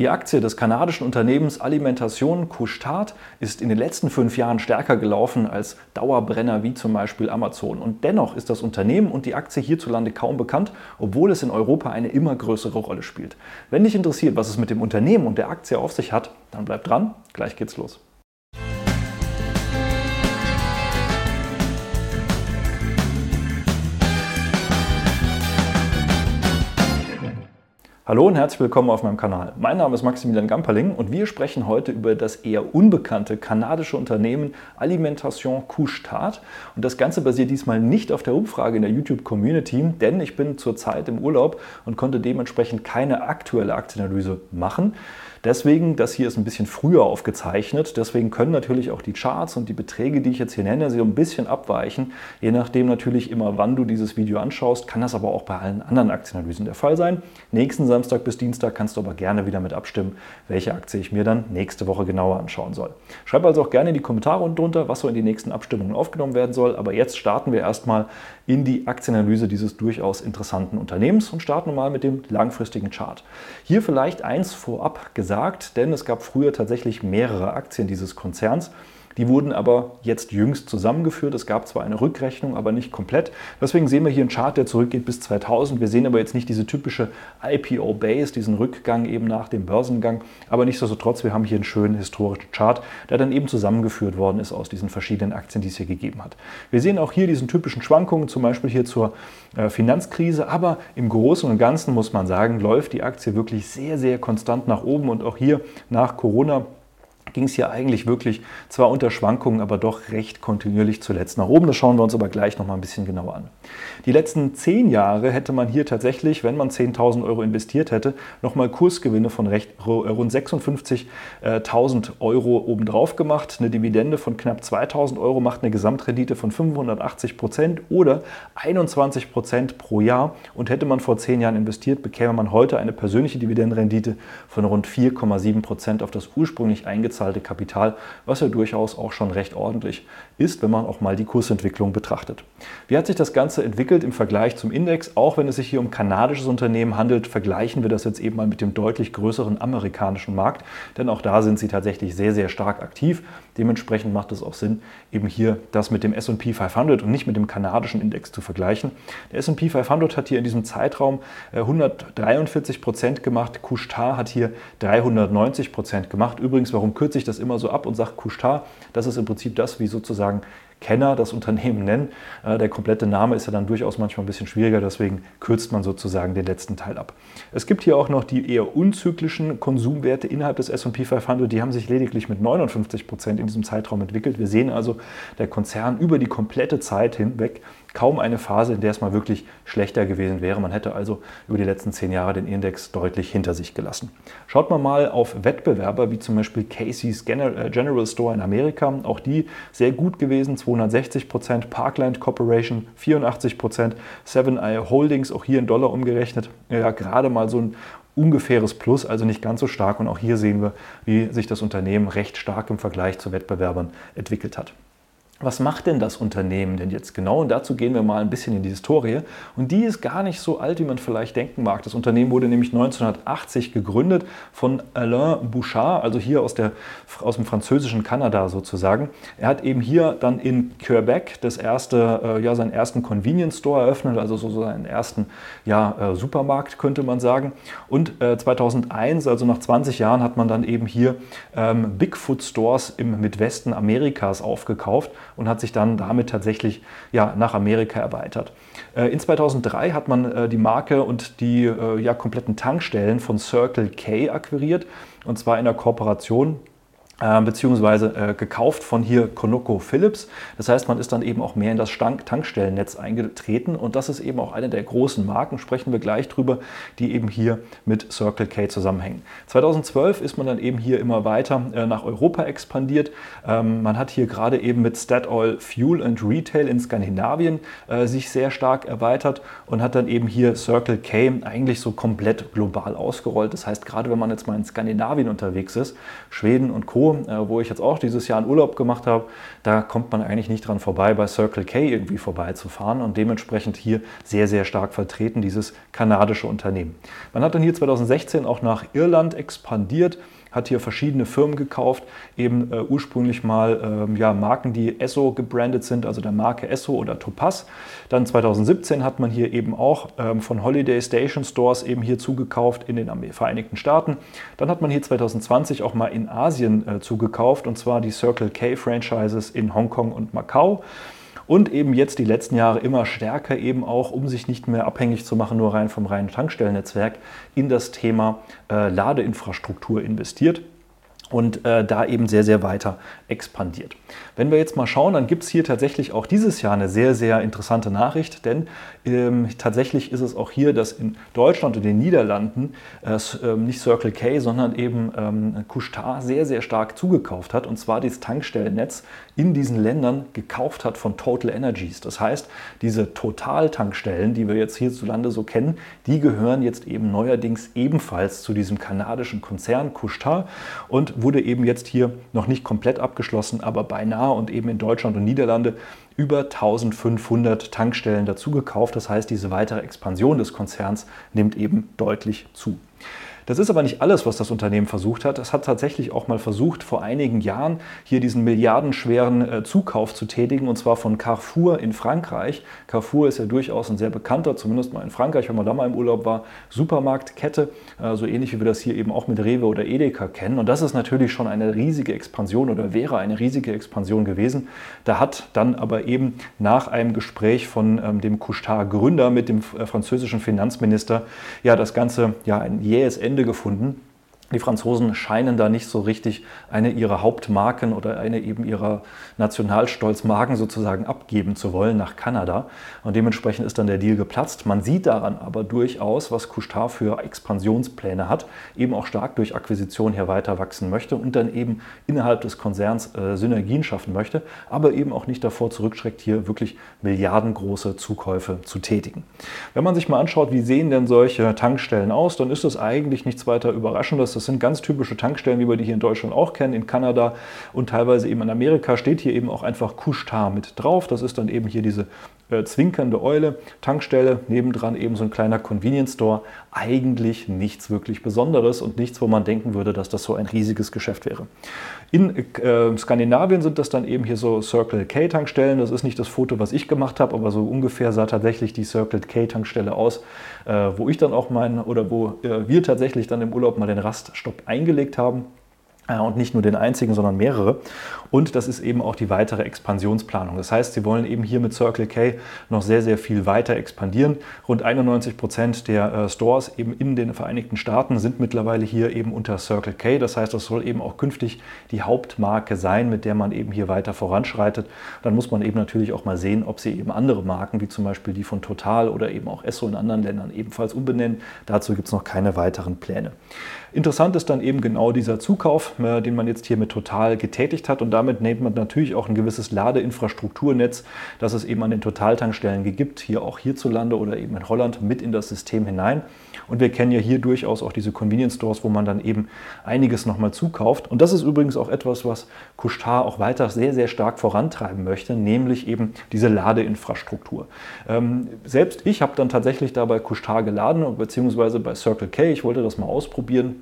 Die Aktie des kanadischen Unternehmens Alimentation Couche-Tard ist in den letzten fünf Jahren stärker gelaufen als Dauerbrenner wie zum Beispiel Amazon. Und dennoch ist das Unternehmen und die Aktie hierzulande kaum bekannt, obwohl es in Europa eine immer größere Rolle spielt. Wenn dich interessiert, was es mit dem Unternehmen und der Aktie auf sich hat, dann bleib dran, gleich geht's los. Hallo und herzlich willkommen auf meinem Kanal. Mein Name ist Maximilian Gamperling und wir sprechen heute über das eher unbekannte kanadische Unternehmen Alimentation Couche-Tard. Und das Ganze basiert diesmal nicht auf der Umfrage in der YouTube-Community, denn ich bin zurzeit im Urlaub und konnte dementsprechend keine aktuelle Aktienanalyse machen. Deswegen, das hier ist ein bisschen früher aufgezeichnet, deswegen können natürlich auch die Charts und die Beträge, die ich jetzt hier nenne, so ein bisschen abweichen. Je nachdem natürlich immer, wann du dieses Video anschaust, kann das aber auch bei allen anderen Aktienanalysen der Fall sein. Nächsten Samstag bis Dienstag kannst du aber gerne wieder mit abstimmen, welche Aktie ich mir dann nächste Woche genauer anschauen soll. Schreib also auch gerne in die Kommentare unten drunter, was so in die nächsten Abstimmungen aufgenommen werden soll. Aber jetzt starten wir erstmal in die Aktienanalyse dieses durchaus interessanten Unternehmens und starten mal mit dem langfristigen Chart. Hier vielleicht eins vorab gesagt, denn es gab früher tatsächlich mehrere Aktien dieses Konzerns. Die wurden aber jetzt jüngst zusammengeführt. Es gab zwar eine Rückrechnung, aber nicht komplett. Deswegen sehen wir hier einen Chart, der zurückgeht bis 2000. Wir sehen aber jetzt nicht diese typische IPO-Base, diesen Rückgang eben nach dem Börsengang. Aber nichtsdestotrotz, wir haben hier einen schönen historischen Chart, der dann eben zusammengeführt worden ist aus diesen verschiedenen Aktien, die es hier gegeben hat. Wir sehen auch hier diesen typischen Schwankungen, zum Beispiel hier zur äh, Finanzkrise. Aber im Großen und Ganzen muss man sagen, läuft die Aktie wirklich sehr, sehr konstant nach oben und auch hier nach Corona ging es hier eigentlich wirklich zwar unter Schwankungen, aber doch recht kontinuierlich zuletzt nach oben. Das schauen wir uns aber gleich noch mal ein bisschen genauer an. Die letzten zehn Jahre hätte man hier tatsächlich, wenn man 10.000 Euro investiert hätte, nochmal Kursgewinne von recht, rund 56.000 Euro obendrauf gemacht. Eine Dividende von knapp 2.000 Euro macht eine Gesamtrendite von 580 Prozent oder 21 Prozent pro Jahr. Und hätte man vor zehn Jahren investiert, bekäme man heute eine persönliche Dividendenrendite von rund 4,7 Prozent auf das ursprünglich eingezahlte eingezahlte Kapital, was ja durchaus auch schon recht ordentlich ist, wenn man auch mal die Kursentwicklung betrachtet. Wie hat sich das Ganze entwickelt im Vergleich zum Index? Auch wenn es sich hier um kanadisches Unternehmen handelt, vergleichen wir das jetzt eben mal mit dem deutlich größeren amerikanischen Markt, denn auch da sind sie tatsächlich sehr, sehr stark aktiv. Dementsprechend macht es auch Sinn, eben hier das mit dem S&P 500 und nicht mit dem kanadischen Index zu vergleichen. Der S&P 500 hat hier in diesem Zeitraum 143 äh, Prozent gemacht, Couche-Tard hat hier 390 Prozent gemacht. Übrigens, warum kürze ich das immer so ab und sage Couche-Tard? Das ist im Prinzip das, wie sozusagen Kenner das Unternehmen nennen. Äh, der komplette Name ist ja dann durchaus manchmal ein bisschen schwieriger, deswegen kürzt man sozusagen den letzten Teil ab. Es gibt hier auch noch die eher unzyklischen Konsumwerte innerhalb des S&P 500, die haben sich lediglich mit 59 Prozent in diesem Zeitraum entwickelt. Wir sehen also, der Konzern über die komplette Zeit hinweg kaum eine Phase, in der es mal wirklich schlechter gewesen wäre. Man hätte also über die letzten zehn Jahre den Index deutlich hinter sich gelassen. Schaut man mal auf Wettbewerber wie zum Beispiel Casey's äh, General Store in Amerika. Auch die sehr gut gewesen, 260 Prozent. Parkland Corporation 84 Prozent. Seven Eye Holdings, auch hier in Dollar umgerechnet, ja, gerade mal so ein ungefähres Plus, also nicht ganz so stark. Und auch hier sehen wir, wie sich das Unternehmen recht stark im Vergleich zu Wettbewerbern entwickelt hat. Was macht denn das Unternehmen denn jetzt genau? Und dazu gehen wir mal ein bisschen in die Historie. Und die ist gar nicht so alt, wie man vielleicht denken mag. Das Unternehmen wurde nämlich 1980 gegründet von Alain Bouchard, also hier aus, der, aus dem französischen Kanada sozusagen. Er hat eben hier dann in Quebec das erste, äh, ja, seinen ersten Convenience Store eröffnet, also so seinen ersten ja, äh, Supermarkt, könnte man sagen. Und äh, 2001, also nach 20 Jahren, hat man dann eben hier ähm, Bigfoot Stores im Midwesten Amerikas aufgekauft und hat sich dann damit tatsächlich ja, nach Amerika erweitert. Äh, in 2003 hat man äh, die Marke und die äh, ja, kompletten Tankstellen von Circle K akquiriert und zwar in der Kooperation beziehungsweise äh, gekauft von hier Conoco Philips. Das heißt, man ist dann eben auch mehr in das Stank Tankstellennetz eingetreten und das ist eben auch eine der großen Marken, sprechen wir gleich drüber, die eben hier mit Circle K zusammenhängen. 2012 ist man dann eben hier immer weiter äh, nach Europa expandiert. Ähm, man hat hier gerade eben mit Statoil Fuel and Retail in Skandinavien äh, sich sehr stark erweitert und hat dann eben hier Circle K eigentlich so komplett global ausgerollt. Das heißt, gerade wenn man jetzt mal in Skandinavien unterwegs ist, Schweden und Co., Äh, wo ich jetzt auch dieses Jahr einen Urlaub gemacht habe, da kommt man eigentlich nicht dran vorbei, bei Circle K irgendwie vorbeizufahren und dementsprechend hier sehr, sehr stark vertreten, dieses kanadische Unternehmen. Man hat dann hier 2016 auch nach Irland expandiert hat hier verschiedene Firmen gekauft, eben äh, ursprünglich mal ähm, ja, Marken, die Esso gebrandet sind, also der Marke Esso oder Topaz. Dann 2017 hat man hier eben auch ähm, von Holiday Station Stores eben hier zugekauft in den Vereinigten Staaten. Dann hat man hier 2020 auch mal in Asien äh, zugekauft und zwar die Circle K Franchises in Hongkong und Macau und eben jetzt die letzten Jahre immer stärker eben auch, um sich nicht mehr abhängig zu machen, nur rein vom reinen Tankstellennetzwerk, in das Thema äh, Ladeinfrastruktur investiert und äh, da eben sehr, sehr weiter expandiert. Wenn wir jetzt mal schauen, dann gibt es hier tatsächlich auch dieses Jahr eine sehr, sehr interessante Nachricht, denn ähm, tatsächlich ist es auch hier, dass in Deutschland und den Niederlanden äh, ähm, nicht Circle K, sondern eben ähm, Couchetard sehr, sehr stark zugekauft hat und zwar das Tankstellennetz in diesen Ländern gekauft hat von Total Energies. Das heißt, diese Total-Tankstellen, die wir jetzt hierzulande so kennen, die gehören jetzt eben neuerdings ebenfalls zu diesem kanadischen Konzern Couchetard und wurde eben jetzt hier noch nicht komplett abgeschlossen, aber beinahe und eben in Deutschland und Niederlande über 1500 Tankstellen dazu gekauft. Das heißt, diese weitere Expansion des Konzerns nimmt eben deutlich zu. Das ist aber nicht alles, was das Unternehmen versucht hat. Es hat tatsächlich auch mal versucht, vor einigen Jahren hier diesen milliardenschweren äh, Zukauf zu tätigen, und zwar von Carrefour in Frankreich. Carrefour ist ja durchaus ein sehr bekannter, zumindest mal in Frankreich, wenn man da mal im Urlaub war, Supermarktkette, äh, so ähnlich wie wir das hier eben auch mit Rewe oder Edeka kennen. Und das ist natürlich schon eine riesige Expansion oder wäre eine riesige Expansion gewesen. Da hat dann aber eben nach einem Gespräch von ähm, dem Couchetard-Gründer mit dem äh, französischen Finanzminister ja das Ganze ja ein jähes Ende Ende gefunden. Die Franzosen scheinen da nicht so richtig eine ihrer Hauptmarken oder eine eben ihrer Nationalstolzmarken sozusagen abgeben zu wollen nach Kanada. Und dementsprechend ist dann der Deal geplatzt. Man sieht daran aber durchaus, was Couchetard für Expansionspläne hat, eben auch stark durch Akquisition hier weiter wachsen möchte und dann eben innerhalb des Konzerns äh, Synergien schaffen möchte, aber eben auch nicht davor zurückschreckt, hier wirklich milliardengroße Zukäufe zu tätigen. Wenn man sich mal anschaut, wie sehen denn solche Tankstellen aus, dann ist es eigentlich nichts weiter Überraschendes das sind ganz typische Tankstellen, wie wir die hier in Deutschland auch kennen, in Kanada und teilweise eben in Amerika steht hier eben auch einfach Couche-Tard mit drauf. Das ist dann eben hier diese äh, zwinkernde Eule, Tankstelle, nebendran eben so ein kleiner Convenience Store. Eigentlich nichts wirklich Besonderes und nichts, wo man denken würde, dass das so ein riesiges Geschäft wäre. In äh, Skandinavien sind das dann eben hier so Circle K Tankstellen. Das ist nicht das Foto, was ich gemacht habe, aber so ungefähr sah tatsächlich die Circle K Tankstelle aus, äh, wo ich dann auch meinen oder wo äh, wir tatsächlich dann im Urlaub mal den Raststopp eingelegt haben. Äh, und nicht nur den einzigen, sondern mehrere. Und das ist eben auch die weitere Expansionsplanung. Das heißt, sie wollen eben hier mit Circle K noch sehr, sehr viel weiter expandieren. Rund 91 Prozent der äh, Stores eben in den Vereinigten Staaten sind mittlerweile hier eben unter Circle K. Das heißt, das soll eben auch künftig die Hauptmarke sein, mit der man eben hier weiter voranschreitet. Dann muss man eben natürlich auch mal sehen, ob sie eben andere Marken, wie zum Beispiel die von Total oder eben auch Esso in anderen Ländern ebenfalls umbenennen. Dazu gibt es noch keine weiteren Pläne. Interessant ist dann eben genau dieser Zukauf, äh, den man jetzt hier mit Total getätigt hat und damit nimmt man natürlich auch ein gewisses Ladeinfrastrukturnetz, das es eben an den Totaltankstellen gibt, hier auch hierzulande oder eben in Holland mit in das System hinein. Und wir kennen ja hier durchaus auch diese Convenience Stores, wo man dann eben einiges nochmal zukauft. Und das ist übrigens auch etwas, was Couchetard auch weiter sehr, sehr stark vorantreiben möchte, nämlich eben diese Ladeinfrastruktur. Ähm, selbst ich habe dann tatsächlich da bei Couchetard geladen, beziehungsweise bei Circle K. Ich wollte das mal ausprobieren.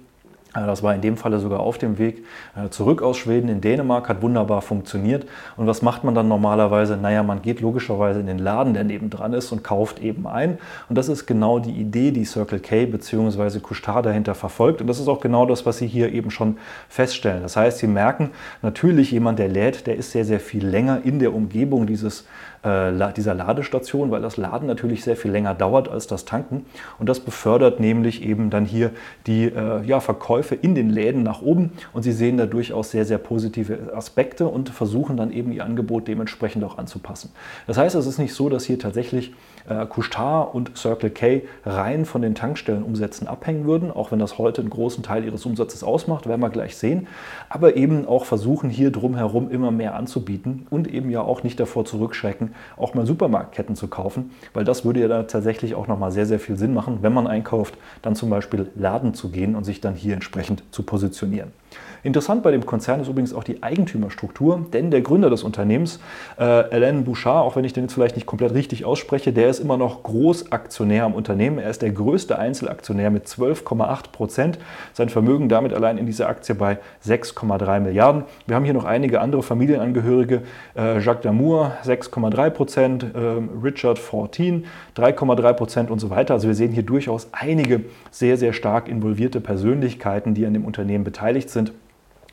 Äh, das war in dem Falle sogar auf dem Weg äh, zurück aus Schweden in Dänemark, hat wunderbar funktioniert. Und was macht man dann normalerweise? Naja, man geht logischerweise in den Laden, der nebendran ist und kauft eben ein. Und das ist genau die Idee, die Circle K bzw. Couchetard dahinter verfolgt. Und das ist auch genau das, was Sie hier eben schon feststellen. Das heißt, Sie merken natürlich, jemand, der lädt, der ist sehr, sehr viel länger in der Umgebung dieses äh, dieser Ladestation, weil das Laden natürlich sehr viel länger dauert als das Tanken. Und das befördert nämlich eben dann hier die äh, ja, Verkäufe in den Läden nach oben. Und Sie sehen da durchaus sehr, sehr positive Aspekte und versuchen dann eben Ihr Angebot dementsprechend auch anzupassen. Das heißt, es ist nicht so, dass hier tatsächlich äh, Couchetard und Circle K rein von den Tankstellenumsätzen abhängen würden, auch wenn das heute einen großen Teil ihres Umsatzes ausmacht, werden wir gleich sehen. Aber eben auch versuchen, hier drumherum immer mehr anzubieten und eben ja auch nicht davor zurückschrecken, auch mal Supermarktketten zu kaufen, weil das würde ja da tatsächlich auch nochmal sehr, sehr viel Sinn machen, wenn man einkauft, dann zum Beispiel Laden zu gehen und sich dann hier entsprechend zu positionieren. Interessant bei dem Konzern ist übrigens auch die Eigentümerstruktur, denn der Gründer des Unternehmens, äh, Alain Bouchard, auch wenn ich den jetzt vielleicht nicht komplett richtig ausspreche, der ist immer noch Großaktionär am Unternehmen. Er ist der größte Einzelaktionär mit 12,8 Prozent. Sein Vermögen damit allein in dieser Aktie bei 6,3 Milliarden. Wir haben hier noch einige andere Familienangehörige. Äh, Jacques Damour 6,3 Prozent, äh, Richard 14 3,3 Prozent und so weiter. Also wir sehen hier durchaus einige sehr, sehr stark involvierte Persönlichkeiten, die an dem Unternehmen beteiligt sind.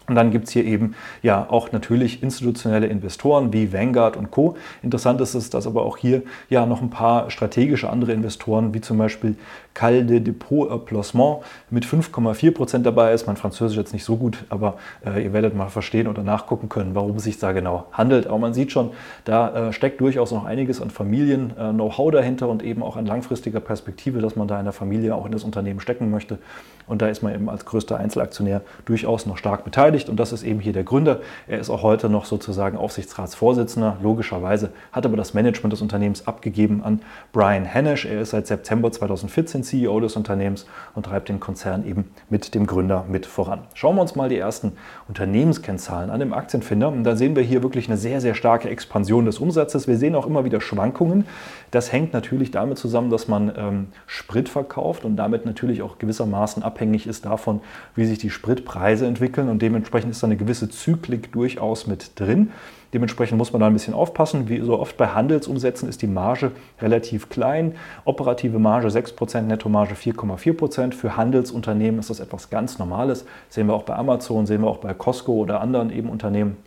Und dann gibt es hier eben ja auch natürlich institutionelle Investoren wie Vanguard und Co. Interessant ist es, dass aber auch hier ja noch ein paar strategische andere Investoren wie zum Beispiel Cal de Depot Placement mit 5,4 Prozent dabei ist. Mein Französisch jetzt nicht so gut, aber äh, ihr werdet mal verstehen oder nachgucken können, warum es sich da genau handelt. Aber man sieht schon, da äh, steckt durchaus noch einiges an Familien-Know-how äh, dahinter und eben auch an langfristiger Perspektive, dass man da in der Familie auch in das Unternehmen stecken möchte. Und da ist man eben als größter Einzelaktionär durchaus noch stark beteiligt. Und das ist eben hier der Gründer. Er ist auch heute noch sozusagen Aufsichtsratsvorsitzender. Logischerweise hat aber das Management des Unternehmens abgegeben an Brian Hennish. Er ist seit September 2014 CEO des Unternehmens und treibt den Konzern eben mit dem Gründer mit voran. Schauen wir uns mal die ersten Unternehmenskennzahlen an dem Aktienfinder. Und da sehen wir hier wirklich eine sehr, sehr starke Expansion des Umsatzes. Wir sehen auch immer wieder Schwankungen. Das hängt natürlich damit zusammen, dass man ähm, Sprit verkauft und damit natürlich auch gewissermaßen abhängig ist davon, wie sich die Spritpreise entwickeln und dementsprechend ist da eine gewisse Zyklik durchaus mit drin. Dementsprechend muss man da ein bisschen aufpassen. Wie so oft bei Handelsumsätzen ist die Marge relativ klein. Operative Marge 6%, Nettomarge 4,4%. Für Handelsunternehmen ist das etwas ganz Normales. Sehen wir auch bei Amazon, sehen wir auch bei Costco oder anderen eben Unternehmen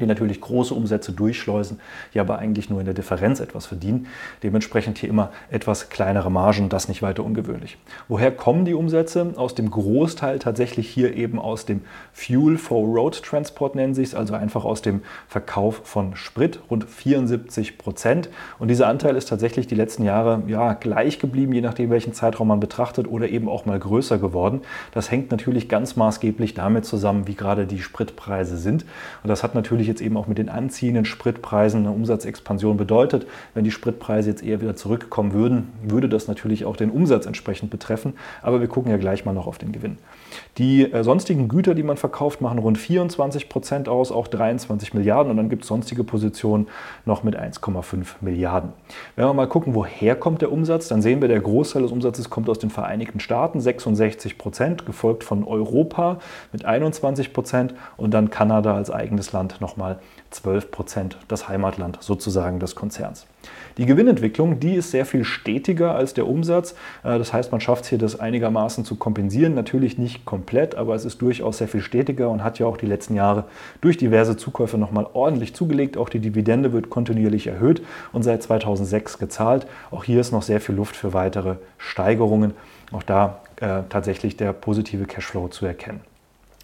die natürlich große Umsätze durchschleusen, die aber eigentlich nur in der Differenz etwas verdienen. Dementsprechend hier immer etwas kleinere Margen, das nicht weiter ungewöhnlich. Woher kommen die Umsätze? Aus dem Großteil tatsächlich hier eben aus dem Fuel for Road Transport nennen sich es, also einfach aus dem Verkauf von Sprit, rund 74 Prozent. Und dieser Anteil ist tatsächlich die letzten Jahre ja, gleich geblieben, je nachdem welchen Zeitraum man betrachtet oder eben auch mal größer geworden. Das hängt natürlich ganz maßgeblich damit zusammen, wie gerade die Spritpreise sind. Und das hat natürlich natürlich jetzt eben auch mit den anziehenden Spritpreisen eine Umsatzexpansion bedeutet. Wenn die Spritpreise jetzt eher wieder zurückkommen würden, würde das natürlich auch den Umsatz entsprechend betreffen. Aber wir gucken ja gleich mal noch auf den Gewinn. Die äh, sonstigen Güter, die man verkauft, machen rund 24 Prozent aus, auch 23 Milliarden. Und dann gibt es sonstige Positionen noch mit 1,5 Milliarden. Wenn wir mal gucken, woher kommt der Umsatz, dann sehen wir, der Großteil des Umsatzes kommt aus den Vereinigten Staaten, 66 Prozent, gefolgt von Europa mit 21 Prozent und dann Kanada als eigenes Land noch nochmal 12 Prozent das Heimatland sozusagen des Konzerns. Die Gewinnentwicklung, die ist sehr viel stetiger als der Umsatz. Äh, das heißt, man schafft es hier, das einigermaßen zu kompensieren. Natürlich nicht komplett, aber es ist durchaus sehr viel stetiger und hat ja auch die letzten Jahre durch diverse Zukäufe nochmal ordentlich zugelegt. Auch die Dividende wird kontinuierlich erhöht und seit 2006 gezahlt. Auch hier ist noch sehr viel Luft für weitere Steigerungen. Auch da äh, tatsächlich der positive Cashflow zu erkennen.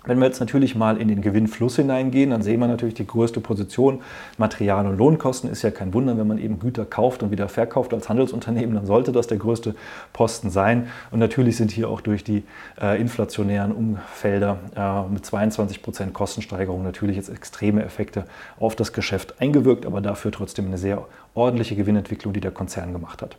Wenn wir jetzt natürlich mal in den Gewinnfluss hineingehen, dann sehen wir natürlich die größte Position. Material- und Lohnkosten ist ja kein Wunder, wenn man eben Güter kauft und wieder verkauft als Handelsunternehmen, dann sollte das der größte Posten sein. Und natürlich sind hier auch durch die äh, inflationären Umfelder äh, mit 22 Prozent Kostensteigerung natürlich jetzt extreme Effekte auf das Geschäft eingewirkt, aber dafür trotzdem eine sehr ordentliche Gewinnentwicklung, die der Konzern gemacht hat.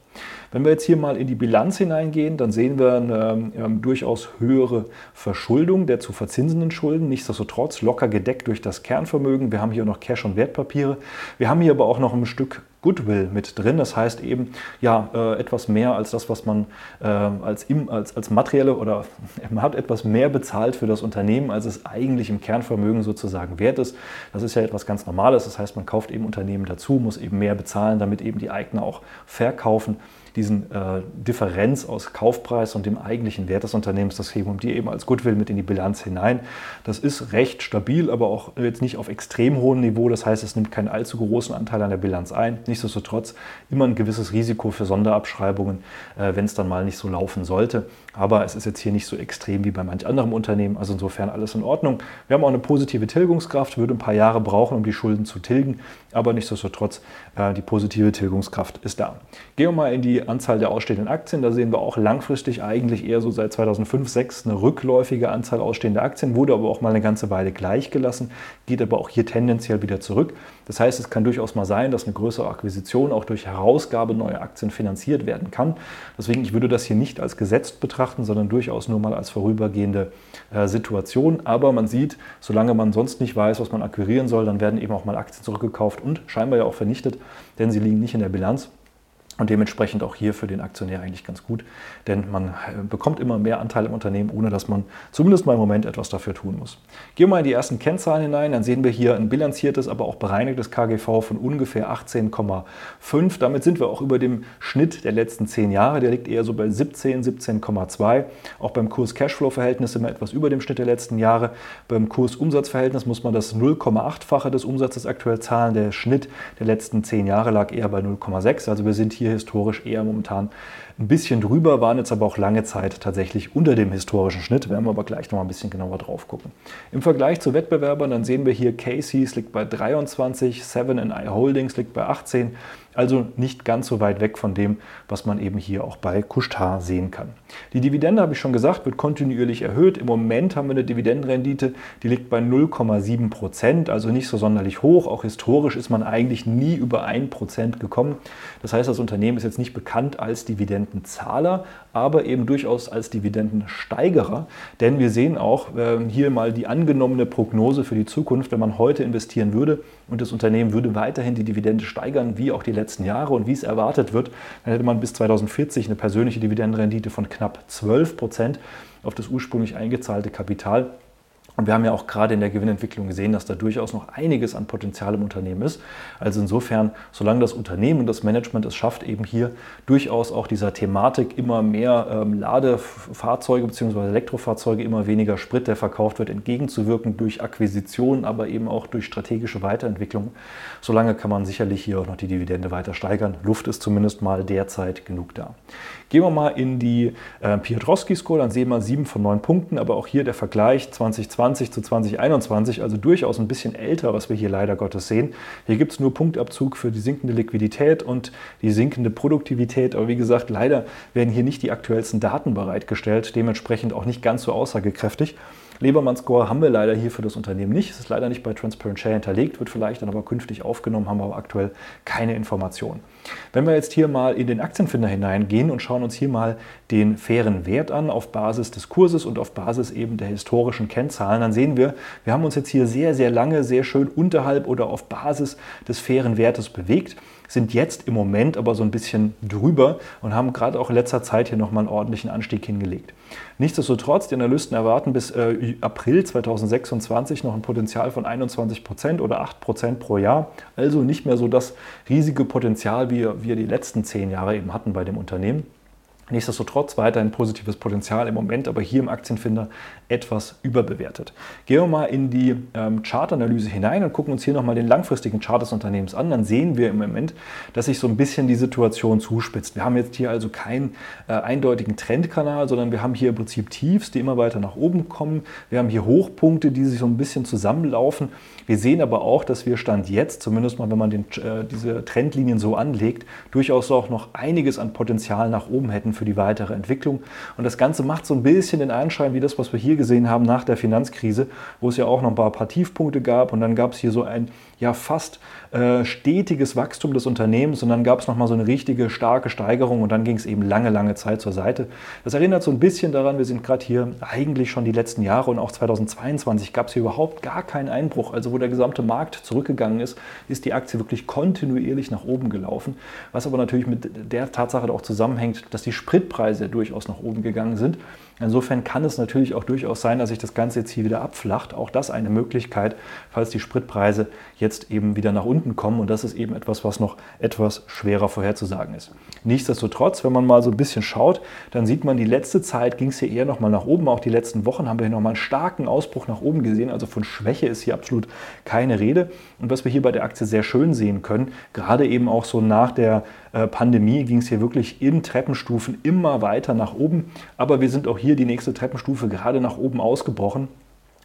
Wenn wir jetzt hier mal in die Bilanz hineingehen, dann sehen wir eine ähm, durchaus höhere Verschuldung der zu verzinsenden Schulden, nichtsdestotrotz locker gedeckt durch das Kernvermögen. Wir haben hier noch Cash und Wertpapiere. Wir haben hier aber auch noch ein Stück Goodwill mit drin. Das heißt eben ja äh, etwas mehr als das, was man äh, als, im, als, als materielle oder man hat etwas mehr bezahlt für das Unternehmen, als es eigentlich im Kernvermögen sozusagen wert ist. Das ist ja etwas ganz Normales. Das heißt, man kauft eben Unternehmen dazu, muss eben mehr bezahlen, damit eben die Eigner auch verkaufen diesen äh, Differenz aus Kaufpreis und dem eigentlichen Wert des Unternehmens, das heben die eben als Goodwill mit in die Bilanz hinein. Das ist recht stabil, aber auch jetzt nicht auf extrem hohem Niveau. Das heißt, es nimmt keinen allzu großen Anteil an der Bilanz ein. Nichtsdestotrotz immer ein gewisses Risiko für Sonderabschreibungen, äh, wenn es dann mal nicht so laufen sollte. Aber es ist jetzt hier nicht so extrem wie bei manch anderem Unternehmen. Also insofern alles in Ordnung. Wir haben auch eine positive Tilgungskraft, würde ein paar Jahre brauchen, um die Schulden zu tilgen. Aber nichtsdestotrotz, äh, die positive Tilgungskraft ist da. Gehen wir mal in die Anzahl der ausstehenden Aktien. Da sehen wir auch langfristig eigentlich eher so seit 2005, 2006 eine rückläufige Anzahl ausstehender Aktien, wurde aber auch mal eine ganze Weile gleich gelassen, geht aber auch hier tendenziell wieder zurück. Das heißt, es kann durchaus mal sein, dass eine größere Akquisition, auch durch Herausgabe neuer Aktien finanziert werden kann. Deswegen, ich würde das hier nicht als gesetzt betrachten, sondern durchaus nur mal als vorübergehende äh, Situation. Aber man sieht, solange man sonst nicht weiß, was man akquirieren soll, dann werden eben auch mal Aktien zurückgekauft und scheinbar ja auch vernichtet, denn sie liegen nicht in der Bilanz. Und dementsprechend auch hier für den Aktionär eigentlich ganz gut, denn man äh, bekommt immer mehr Anteile im Unternehmen, ohne dass man zumindest mal im Moment etwas dafür tun muss. Gehen wir mal in die ersten Kennzahlen hinein, dann sehen wir hier ein bilanziertes, aber auch bereinigtes KGV von ungefähr 18,5. Damit sind wir auch über dem Schnitt der letzten zehn Jahre. Der liegt eher so bei 17, 17,2. Auch beim Kurs-Cashflow-Verhältnis sind wir etwas über dem Schnitt der letzten Jahre. Beim Kurs-Umsatz-Verhältnis muss man das 0,8-fache des Umsatzes aktuell zahlen. Der Schnitt der letzten zehn Jahre lag eher bei 0,6. Also wir sind hier historisch eher momentan ein bisschen drüber, waren jetzt aber auch lange Zeit tatsächlich unter dem historischen Schnitt. Werden wir aber gleich noch mal ein bisschen genauer drauf gucken. Im Vergleich zu Wettbewerbern, dann sehen wir hier Casey's liegt bei 23, Seven I Holdings liegt bei 18, also nicht ganz so weit weg von dem, was man eben hier auch bei Couchtar sehen kann. Die Dividende, habe ich schon gesagt, wird kontinuierlich erhöht. Im Moment haben wir eine Dividendenrendite, die liegt bei 0,7 Prozent, also nicht so sonderlich hoch. Auch historisch ist man eigentlich nie über 1 Prozent gekommen. Das heißt, das Unternehmen ist jetzt nicht bekannt als Dividendenzahler, aber eben durchaus als Dividendensteigerer. Denn wir sehen auch äh, hier mal die angenommene Prognose für die Zukunft, wenn man heute investieren würde und das Unternehmen würde weiterhin die Dividende steigern, wie auch die letzten Jahre und wie es erwartet wird, dann hätte man bis 2040 eine persönliche Dividendenrendite von knapp 12 Prozent auf das ursprünglich eingezahlte Kapital. Und wir haben ja auch gerade in der Gewinnentwicklung gesehen, dass da durchaus noch einiges an Potenzial im Unternehmen ist. Also insofern, solange das Unternehmen und das Management es schafft, eben hier durchaus auch dieser Thematik immer mehr ähm, Ladefahrzeuge bzw. Elektrofahrzeuge, immer weniger Sprit, der verkauft wird, entgegenzuwirken durch Akquisition, aber eben auch durch strategische Weiterentwicklung, solange kann man sicherlich hier auch noch die Dividende weiter steigern. Luft ist zumindest mal derzeit genug da. Gehen wir mal in die äh, Piotrowski-Score, dann sehen wir sieben von neun Punkten, aber auch hier der Vergleich 2020 zu 2021, also durchaus ein bisschen älter, was wir hier leider Gottes sehen. Hier gibt es nur Punktabzug für die sinkende Liquidität und die sinkende Produktivität, aber wie gesagt, leider werden hier nicht die aktuellsten Daten bereitgestellt, dementsprechend auch nicht ganz so aussagekräftig. Lebermann-Score haben wir leider hier für das Unternehmen nicht. Es ist leider nicht bei Transparent Share hinterlegt, wird vielleicht dann aber künftig aufgenommen, haben wir aber aktuell keine Informationen. Wenn wir jetzt hier mal in den Aktienfinder hineingehen und schauen uns hier mal den fairen Wert an auf Basis des Kurses und auf Basis eben der historischen Kennzahlen, dann sehen wir, wir haben uns jetzt hier sehr, sehr lange, sehr schön unterhalb oder auf Basis des fairen Wertes bewegt sind jetzt im Moment aber so ein bisschen drüber und haben gerade auch in letzter Zeit hier nochmal einen ordentlichen Anstieg hingelegt. Nichtsdestotrotz, die Analysten erwarten bis äh, April 2026 noch ein Potenzial von 21 Prozent oder 8 Prozent pro Jahr. Also nicht mehr so das riesige Potenzial, wie wir die letzten zehn Jahre eben hatten bei dem Unternehmen. Nichtsdestotrotz weiterhin positives Potenzial im Moment, aber hier im Aktienfinder etwas überbewertet. Gehen wir mal in die ähm, Chartanalyse hinein und gucken uns hier nochmal den langfristigen Chart des Unternehmens an. Dann sehen wir im Moment, dass sich so ein bisschen die Situation zuspitzt. Wir haben jetzt hier also keinen äh, eindeutigen Trendkanal, sondern wir haben hier im Prinzip Tiefs, die immer weiter nach oben kommen. Wir haben hier Hochpunkte, die sich so ein bisschen zusammenlaufen. Wir sehen aber auch, dass wir Stand jetzt, zumindest mal wenn man den, äh, diese Trendlinien so anlegt, durchaus auch noch einiges an Potenzial nach oben hätten für die weitere Entwicklung. Und das Ganze macht so ein bisschen den Anschein wie das, was wir hier gesehen haben nach der Finanzkrise, wo es ja auch noch ein paar, paar Tiefpunkte gab und dann gab es hier so ein ja fast äh, stetiges Wachstum des Unternehmens und dann gab es nochmal so eine richtige starke Steigerung und dann ging es eben lange, lange Zeit zur Seite. Das erinnert so ein bisschen daran, wir sind gerade hier eigentlich schon die letzten Jahre und auch 2022 gab es hier überhaupt gar keinen Einbruch. Also wo der gesamte Markt zurückgegangen ist, ist die Aktie wirklich kontinuierlich nach oben gelaufen, was aber natürlich mit der Tatsache auch zusammenhängt, dass die Spritpreise durchaus nach oben gegangen sind. Insofern kann es natürlich auch durchaus sein, dass sich das Ganze jetzt hier wieder abflacht. Auch das eine Möglichkeit, falls die Spritpreise jetzt eben wieder nach unten kommen. Und das ist eben etwas, was noch etwas schwerer vorherzusagen ist. Nichtsdestotrotz, wenn man mal so ein bisschen schaut, dann sieht man, die letzte Zeit ging es hier eher nochmal nach oben. Auch die letzten Wochen haben wir hier nochmal einen starken Ausbruch nach oben gesehen. Also von Schwäche ist hier absolut keine Rede. Und was wir hier bei der Aktie sehr schön sehen können, gerade eben auch so nach der äh, Pandemie ging es hier wirklich in Treppenstufen immer weiter nach oben. Aber wir sind auch hier die nächste Treppenstufe gerade nach oben ausgebrochen.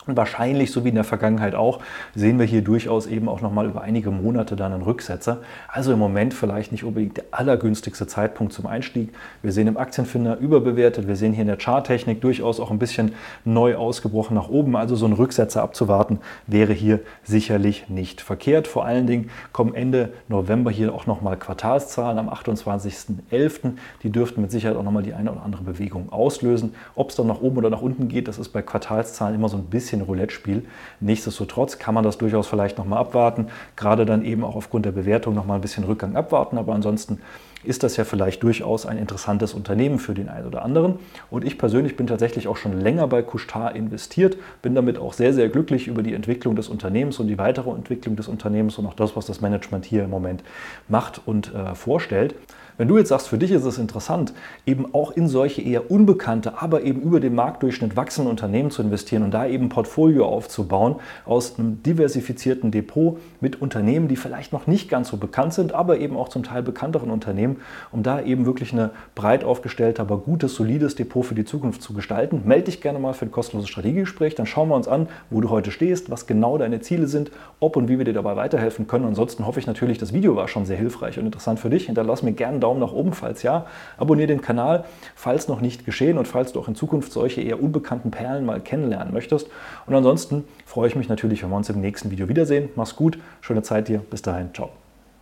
Und wahrscheinlich, so wie in der Vergangenheit auch, sehen wir hier durchaus eben auch nochmal über einige Monate dann einen Rücksetzer. Also im Moment vielleicht nicht unbedingt der allergünstigste Zeitpunkt zum Einstieg. Wir sehen im Aktienfinder überbewertet. Wir sehen hier in der Charttechnik durchaus auch ein bisschen neu ausgebrochen nach oben. Also so einen Rücksetzer abzuwarten wäre hier sicherlich nicht verkehrt. Vor allen Dingen kommen Ende November hier auch nochmal Quartalszahlen am 28.11. Die dürften mit Sicherheit auch nochmal die eine oder andere Bewegung auslösen. Ob es dann nach oben oder nach unten geht, das ist bei Quartalszahlen immer so ein bisschen bisschen Roulette-Spiel. Nichtsdestotrotz kann man das durchaus vielleicht nochmal abwarten, gerade dann eben auch aufgrund der Bewertung nochmal ein bisschen Rückgang abwarten, aber ansonsten ist das ja vielleicht durchaus ein interessantes Unternehmen für den einen oder anderen. Und ich persönlich bin tatsächlich auch schon länger bei Couchtar investiert, bin damit auch sehr, sehr glücklich über die Entwicklung des Unternehmens und die weitere Entwicklung des Unternehmens und auch das, was das Management hier im Moment macht und äh, vorstellt. Wenn du jetzt sagst, für dich ist es interessant, eben auch in solche eher unbekannte, aber eben über dem Marktdurchschnitt wachsende Unternehmen zu investieren und da eben ein Portfolio aufzubauen aus einem diversifizierten Depot mit Unternehmen, die vielleicht noch nicht ganz so bekannt sind, aber eben auch zum Teil bekannteren Unternehmen, um da eben wirklich eine breit aufgestellte, aber gutes, solides Depot für die Zukunft zu gestalten. Melde dich gerne mal für ein kostenloses Strategiegespräch, dann schauen wir uns an, wo du heute stehst, was genau deine Ziele sind, ob und wie wir dir dabei weiterhelfen können. Ansonsten hoffe ich natürlich, das Video war schon sehr hilfreich und interessant für dich. Hinterlass mir gerne Daumen nach oben, falls ja. Abonniere den Kanal, falls noch nicht geschehen und falls du auch in Zukunft solche eher unbekannten Perlen mal kennenlernen möchtest. Und ansonsten freue ich mich natürlich, wenn wir uns im nächsten Video wiedersehen. Mach's gut, schöne Zeit dir, bis dahin, ciao.